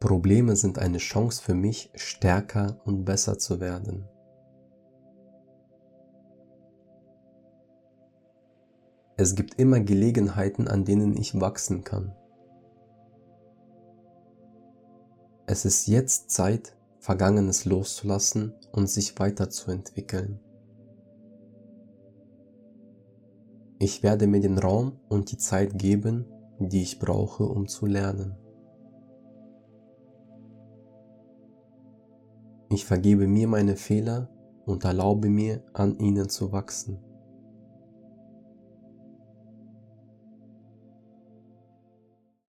Probleme sind eine Chance für mich, stärker und besser zu werden. Es gibt immer Gelegenheiten, an denen ich wachsen kann. Es ist jetzt Zeit, Vergangenes loszulassen und sich weiterzuentwickeln. Ich werde mir den Raum und die Zeit geben, die ich brauche, um zu lernen. Ich vergebe mir meine Fehler und erlaube mir, an ihnen zu wachsen.